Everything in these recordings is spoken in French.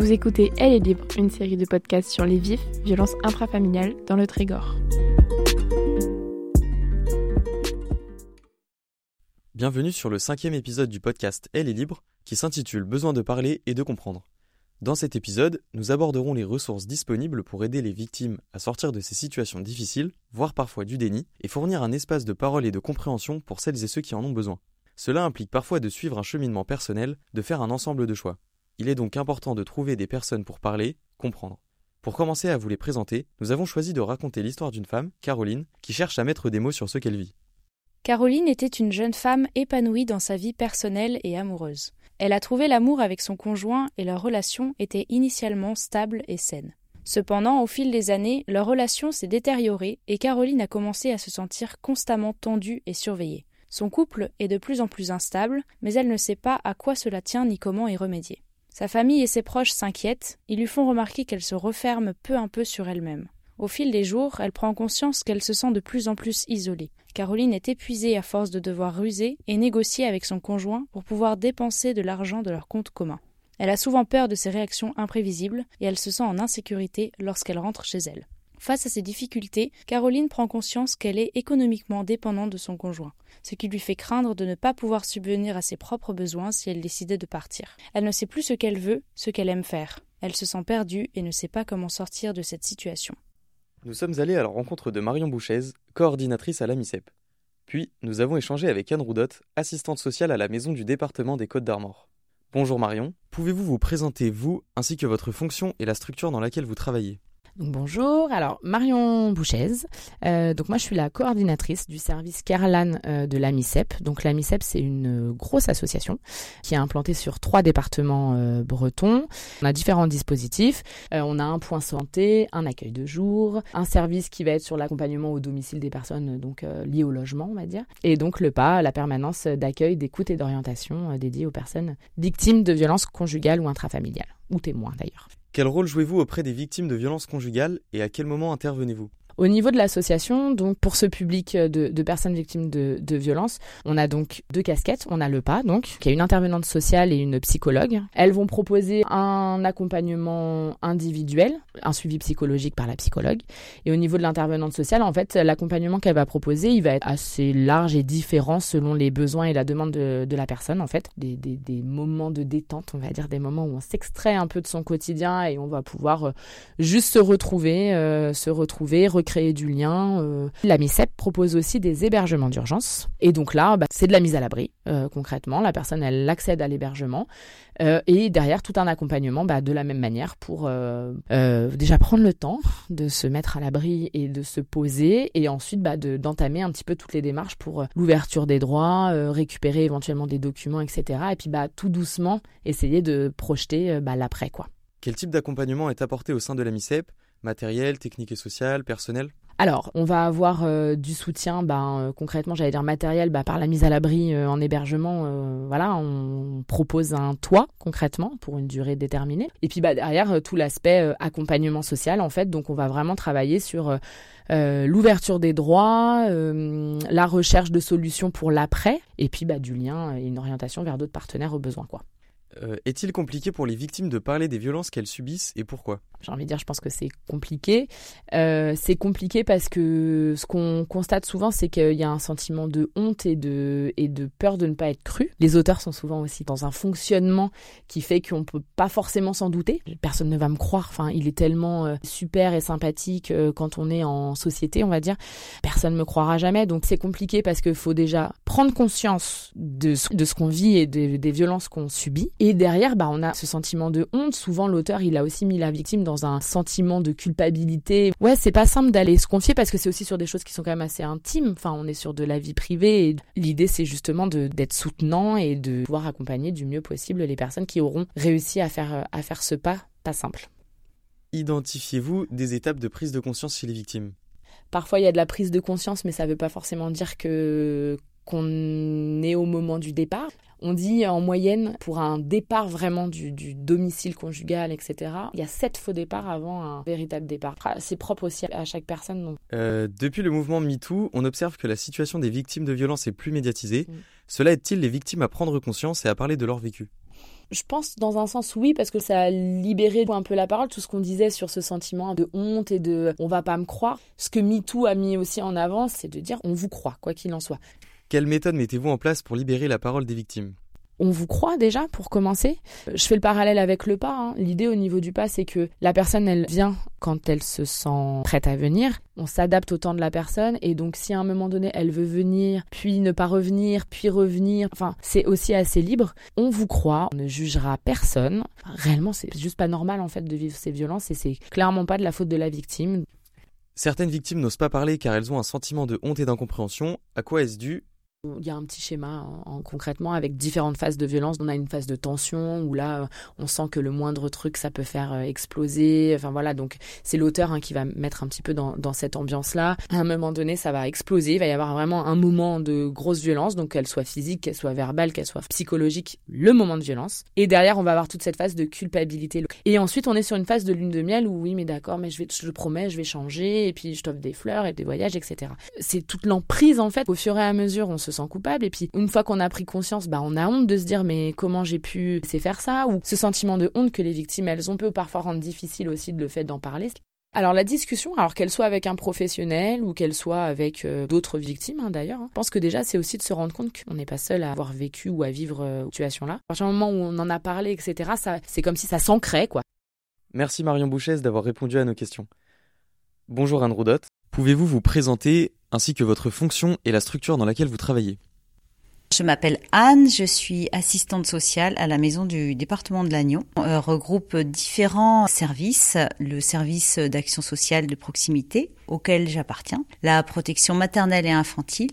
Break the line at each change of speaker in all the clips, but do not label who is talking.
Vous écoutez Elle est libre, une série de podcasts sur les vifs, violences intrafamiliales dans le Trégor.
Bienvenue sur le cinquième épisode du podcast Elle est libre, qui s'intitule Besoin de parler et de comprendre. Dans cet épisode, nous aborderons les ressources disponibles pour aider les victimes à sortir de ces situations difficiles, voire parfois du déni, et fournir un espace de parole et de compréhension pour celles et ceux qui en ont besoin. Cela implique parfois de suivre un cheminement personnel, de faire un ensemble de choix. Il est donc important de trouver des personnes pour parler, comprendre. Pour commencer à vous les présenter, nous avons choisi de raconter l'histoire d'une femme, Caroline, qui cherche à mettre des mots sur ce qu'elle vit.
Caroline était une jeune femme épanouie dans sa vie personnelle et amoureuse. Elle a trouvé l'amour avec son conjoint et leur relation était initialement stable et saine. Cependant, au fil des années, leur relation s'est détériorée et Caroline a commencé à se sentir constamment tendue et surveillée. Son couple est de plus en plus instable, mais elle ne sait pas à quoi cela tient ni comment y remédier. Sa famille et ses proches s'inquiètent, ils lui font remarquer qu'elle se referme peu à peu sur elle-même. Au fil des jours, elle prend conscience qu'elle se sent de plus en plus isolée. Caroline est épuisée à force de devoir ruser et négocier avec son conjoint pour pouvoir dépenser de l'argent de leur compte commun. Elle a souvent peur de ses réactions imprévisibles et elle se sent en insécurité lorsqu'elle rentre chez elle. Face à ces difficultés, Caroline prend conscience qu'elle est économiquement dépendante de son conjoint, ce qui lui fait craindre de ne pas pouvoir subvenir à ses propres besoins si elle décidait de partir. Elle ne sait plus ce qu'elle veut, ce qu'elle aime faire. Elle se sent perdue et ne sait pas comment sortir de cette situation.
Nous sommes allés à la rencontre de Marion Bouchez, coordinatrice à la MICEP. Puis, nous avons échangé avec Anne Roudot, assistante sociale à la maison du département des Côtes d'Armor. Bonjour Marion, pouvez-vous vous présenter vous ainsi que votre fonction et la structure dans laquelle vous travaillez?
Bonjour, alors Marion Bouchez. Euh, donc moi je suis la coordinatrice du service Kerlan euh, de l'AMICEP. Donc l'AMICEP c'est une grosse association qui est implantée sur trois départements euh, bretons. On a différents dispositifs. on a un point santé, un accueil de jour, un service qui va être sur l'accompagnement au domicile des personnes donc liées au logement on va dire. Et donc le PA, la permanence d'accueil, d'écoute et d'orientation dédiée aux personnes victimes de violences conjugales ou intrafamiliales, ou témoins d'ailleurs.
Quel rôle jouez-vous auprès des victimes de violences conjugales et à quel moment intervenez-vous?
Au niveau de l'association, donc pour ce public de, personnes victimes de, violences, on a donc deux casquettes. On a le PA, donc, qui est une intervenante sociale et une psychologue. Elles vont proposer un accompagnement individuel, un suivi psychologique par la psychologue. Et au niveau de l'intervenante sociale, en fait, l'accompagnement qu'elle va proposer, il va être assez large et différent selon les besoins et la demande de, la personne, en fait. Des, moments de détente, on va dire, des moments où on s'extrait un peu de son quotidien et on va pouvoir euh, juste se retrouver, euh, se retrouver, recréer créer du lien. Euh. La MICEP propose aussi des hébergements d'urgence. Et donc là, bah, c'est de la mise à l'abri, euh, concrètement. La personne, elle accède à l'hébergement. Euh, et derrière, tout un accompagnement bah, de la même manière pour déjà prendre le temps de se mettre à l'abri et de se poser. Et ensuite, bah, d'entamer un petit peu toutes les démarches pour l'ouverture des droits, récupérer éventuellement des documents, etc. Et puis, tout doucement, essayer de projeter l'après, quoi.
Quel type d'accompagnement est apporté au sein de la MICEP matériel, technique et social, personnel
alors, on va avoir euh, du soutien, ben, euh, concrètement, j'allais dire matériel, ben, par la mise à l'abri euh, en hébergement. voilà, on propose un toit concrètement pour une durée déterminée. Et puis bah, derrière, tout l'aspect accompagnement social, en fait. Donc, on va vraiment travailler sur l'ouverture des droits, la recherche de solutions pour l'après, et puis bah, du lien et une orientation vers d'autres partenaires au besoin, quoi.
Est-il compliqué pour les victimes de parler des violences qu'elles subissent et pourquoi?
J'ai envie de dire, je pense que c'est compliqué. Euh, c'est compliqué parce que ce qu'on constate souvent, c'est qu'il y a un sentiment de honte et de, et de peur de ne pas être cru. Les auteurs sont souvent aussi dans un fonctionnement qui fait qu'on peut pas forcément s'en douter. Personne ne va me croire. Enfin, il est tellement euh, super et sympathique euh, quand on est en société, on va dire. Personne me croira jamais. Donc c'est compliqué parce qu'il faut déjà prendre conscience de, de ce qu'on vit et des violences qu'on subit. Et derrière, bah, on a ce sentiment de honte. Souvent, l'auteur, il a aussi mis la victime dans dans un sentiment de culpabilité. Ouais, c'est pas simple d'aller se confier parce que c'est aussi sur des choses qui sont quand même assez intimes. Enfin, on est sur de la vie privée et l'idée c'est justement d'être soutenant et de pouvoir accompagner du mieux possible les personnes qui auront réussi à faire à faire ce pas pas simple.
Identifiez-vous des étapes de prise de conscience chez les victimes?
Parfois, il y a de la prise de conscience, mais ça ne veut pas forcément dire que qu'on est au moment du départ. On dit en moyenne, pour un départ vraiment du, domicile conjugal, etc., il y a sept faux départs avant un véritable départ. C'est propre aussi à chaque personne.
Euh, depuis le mouvement MeToo, on observe que la situation des victimes de violences est plus médiatisée. Mm. Cela aide-t-il les victimes à prendre conscience et à parler de leur vécu?
Je pense dans un sens oui parce que ça a libéré un peu la parole, tout ce qu'on disait sur ce sentiment de honte et de on va pas me croire. Ce que MeToo a mis aussi en avant, c'est de dire on vous croit quoi qu'il en soit.
Quelle méthode mettez-vous en place pour libérer la parole des victimes?
On vous croit déjà pour commencer. Je fais le parallèle avec le pas. Hein. L'idée au niveau du pas, c'est que la personne, elle vient quand elle se sent prête à venir. On s'adapte au temps de la personne et donc si à un moment donné elle veut venir, puis ne pas revenir, puis revenir, enfin c'est aussi assez libre. On vous croit, on ne jugera personne. réellement, c'est juste pas normal en fait de vivre ces violences et c'est clairement pas de la faute de la victime.
Certaines victimes n'osent pas parler car elles ont un sentiment de honte et d'incompréhension. À quoi est-ce dû
il y a un petit schéma en, concrètement avec différentes phases de violence. On a une phase de tension où là, on sent que le moindre truc, ça peut faire euh, exploser. Enfin voilà, donc c'est l'auteur hein, qui va mettre un petit peu dans, cette ambiance-là. À un moment donné, ça va exploser. Il va y avoir vraiment un moment de grosse violence, donc qu'elle soit physique, qu'elle soit verbale, qu'elle soit psychologique, le moment de violence. Et derrière, on va avoir toute cette phase de culpabilité. Et ensuite, on est sur une phase de lune de miel où oui, mais d'accord, mais je vais, promets, je vais changer. Et puis je t'offre des fleurs et des voyages, etc. C'est toute l'emprise en fait. Au fur et à mesure, on se se coupable. Et puis, une fois qu'on a pris conscience, bah, on a honte de se dire, mais comment j'ai pu laisser faire ça? Ou ce sentiment de honte que les victimes, elles ont, peut parfois rendre difficile aussi le fait d'en parler. Alors la discussion, alors qu'elle soit avec un professionnel ou qu'elle soit avec euh, d'autres victimes hein, d'ailleurs, hein, je pense que déjà c'est aussi de se rendre compte qu'on n'est pas seul à avoir vécu ou à vivre euh, cette situation-là. À partir du moment où on en a parlé, etc., ça, c'est comme si ça s'ancrait quoi.
Merci Marion Bouchès d'avoir répondu à nos questions. Bonjour Anne. Pouvez-vous vous présenter ainsi que votre fonction et la structure dans laquelle vous travaillez?
Je m'appelle Anne, je suis assistante sociale à la maison du département de Lannion. On euh, regroupe différents services, le service d'action sociale de proximité auquel j'appartiens, la protection maternelle et infantile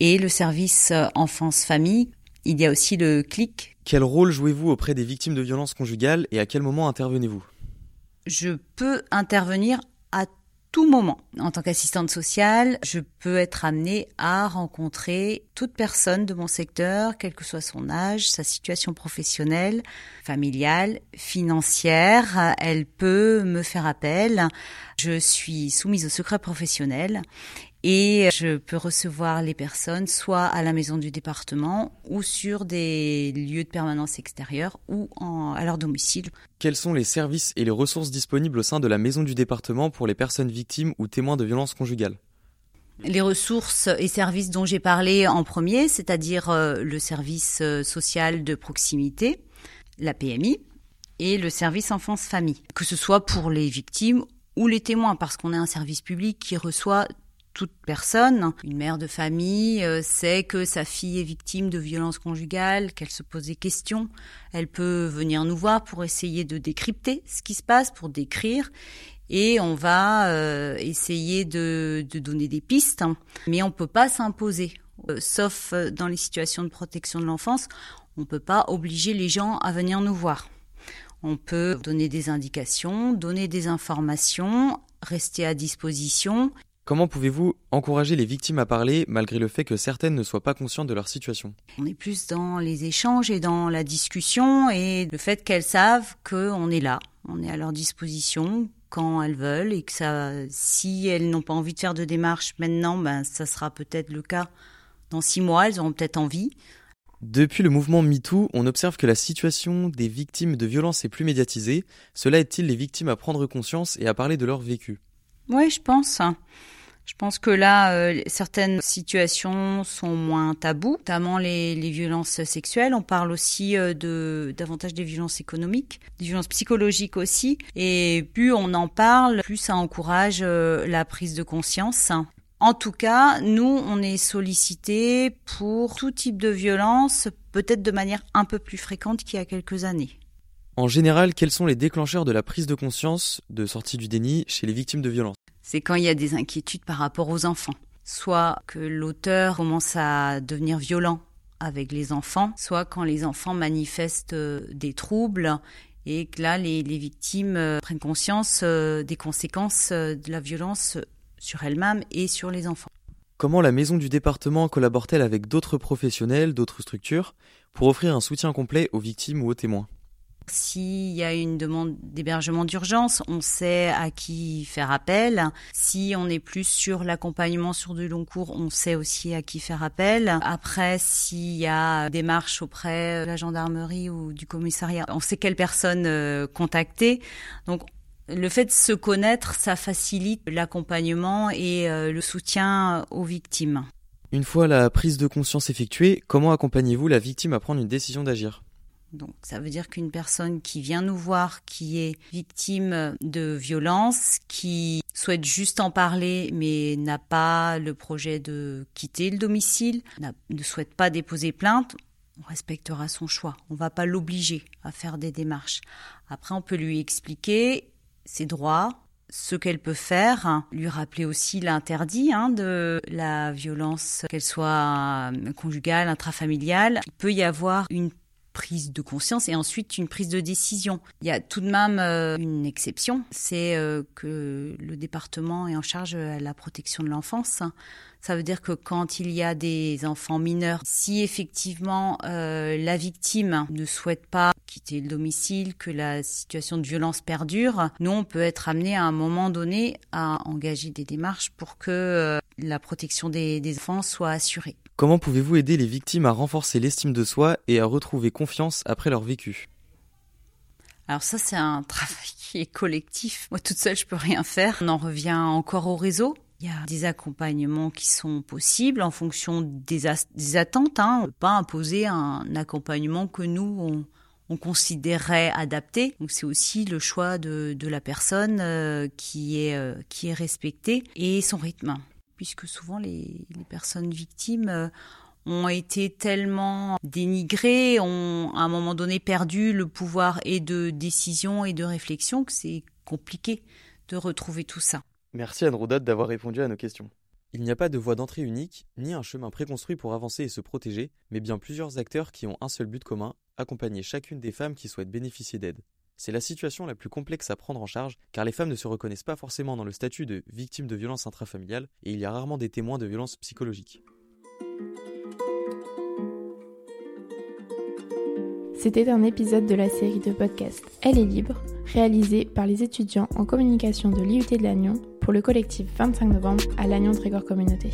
et le service enfance-famille. Il y a aussi le CLIC.
Quel rôle jouez-vous auprès des victimes de violences conjugales et à quel moment intervenez-vous?
Je peux intervenir à tout moment. En tant qu'assistante sociale, je peux être amenée à rencontrer toute personne de mon secteur, quel que soit son âge, sa situation professionnelle, familiale, financière. Elle peut me faire appel. Je suis soumise au secret professionnel et je peux recevoir les personnes soit à la maison du département ou sur des lieux de permanence extérieure ou à leur domicile.
Quels sont les services et les ressources disponibles au sein de la maison du département pour les personnes victimes ou témoins de violences conjugales?
Les ressources et services dont j'ai parlé en premier, c'est-à-dire euh, le service euh, social de proximité, la PMI, et le service enfance-famille, que ce soit pour les victimes ou les témoins, parce qu'on est un service public qui reçoit toute personne. Une mère de famille euh, sait que sa fille est victime de violences conjugales, qu'elle se pose des questions. Elle peut venir nous voir pour essayer de décrypter ce qui se passe, pour décrire. Et on va euh, essayer de, donner des pistes, mais on peut pas s'imposer. Euh, sauf dans les situations de protection de l'enfance, on peut pas obliger les gens à venir nous voir. On peut donner des indications, donner des informations, rester à disposition
Comment pouvez-vous encourager les victimes à parler malgré le fait que certaines ne soient pas conscientes de leur situation?
On est plus dans les échanges et dans la discussion et le fait qu'elles savent qu'on est là, on est à leur disposition quand elles veulent et que ça, si elles n'ont pas envie de faire de démarche maintenant, ben ça sera peut-être le cas dans six mois, elles auront peut-être envie.
Depuis le mouvement MeToo, on observe que la situation des victimes de violences est plus médiatisée. Cela aide-t-il les victimes à prendre conscience et à parler de leur vécu?
Oui, je pense. Je pense que là, euh, certaines situations sont moins tabous, notamment les, violences sexuelles. On parle aussi euh, de davantage des violences économiques, des violences psychologiques aussi. Et plus on en parle, plus ça encourage euh, la prise de conscience. En tout cas, nous, on est sollicité pour tout type de violence, peut-être de manière un peu plus fréquente qu'il y a quelques années.
En général, quels sont les déclencheurs de la prise de conscience de sortie du déni chez les victimes de violences?
C'est quand il y a des inquiétudes par rapport aux enfants. Soit que l'auteur commence à devenir violent avec les enfants, soit quand les enfants manifestent euh, des troubles et que là, les, victimes euh, prennent conscience euh, des conséquences de la violence sur elles-mêmes et sur les enfants.
Comment la maison du département collabore-t-elle avec d'autres professionnels, d'autres structures, pour offrir un soutien complet aux victimes ou aux témoins?
S'il y a une demande d'hébergement d'urgence, on sait à qui faire appel. Si on est plus sur l'accompagnement sur du long cours, on sait aussi à qui faire appel. Après, s'il y a des marches auprès de la gendarmerie ou du commissariat, on sait quelle personne euh, contacter. Donc, le fait de se connaître, ça facilite l'accompagnement et euh, le soutien aux victimes.
Une fois la prise de conscience effectuée, comment accompagnez-vous la victime à prendre une décision d'agir?
Donc ça veut dire qu'une personne qui vient nous voir, qui est victime de violence, qui souhaite juste en parler mais n'a pas le projet de quitter le domicile, ne souhaite pas déposer plainte, on respectera son choix. On ne va pas l'obliger à faire des démarches. Après, on peut lui expliquer ses droits, ce qu'elle peut faire, lui rappeler aussi l'interdit hein, de la violence, qu'elle soit conjugale, intrafamiliale. Il peut y avoir une prise de conscience et ensuite une prise de décision. Il y a tout de même euh, une exception, c'est euh, que le département est en charge de la protection de l'enfance. Ça veut dire que quand il y a des enfants mineurs, si effectivement euh, la victime ne souhaite pas quitter le domicile, que la situation de violence perdure, nous on peut être amené à un moment donné à engager des démarches pour que la protection des, des enfants soit assurée.
Comment pouvez-vous aider les victimes à renforcer l'estime de soi et à retrouver confiance après leur vécu?
Alors ça, c'est un travail qui est collectif. Moi, toute seule, je peux rien faire. On en revient encore au réseau. Il y a des accompagnements qui sont possibles en fonction des, attentes. Hein. On ne peut pas imposer un accompagnement que nous, on, considérerait adapté. C'est aussi le choix de, la personne euh, qui, est, euh, qui est respecté et son rythme puisque souvent les, personnes victimes euh, ont été tellement dénigrées, ont à un moment donné perdu le pouvoir et de décision et de réflexion que c'est compliqué de retrouver tout ça.
Merci Anne Roudot d'avoir répondu à nos questions. Il n'y a pas de voie d'entrée unique, ni un chemin préconstruit pour avancer et se protéger, mais bien plusieurs acteurs qui ont un seul but commun, accompagner chacune des femmes qui souhaitent bénéficier d'aide. C'est la situation la plus complexe à prendre en charge car les femmes ne se reconnaissent pas forcément dans le statut de victime de violence intrafamiliale et il y a rarement des témoins de violences psychologiques.
C'était un épisode de la série de podcast Elle est libre, réalisé par les étudiants en communication de l'IUT de Lannion pour le collectif 25 novembre à Lannion Trégor Communauté.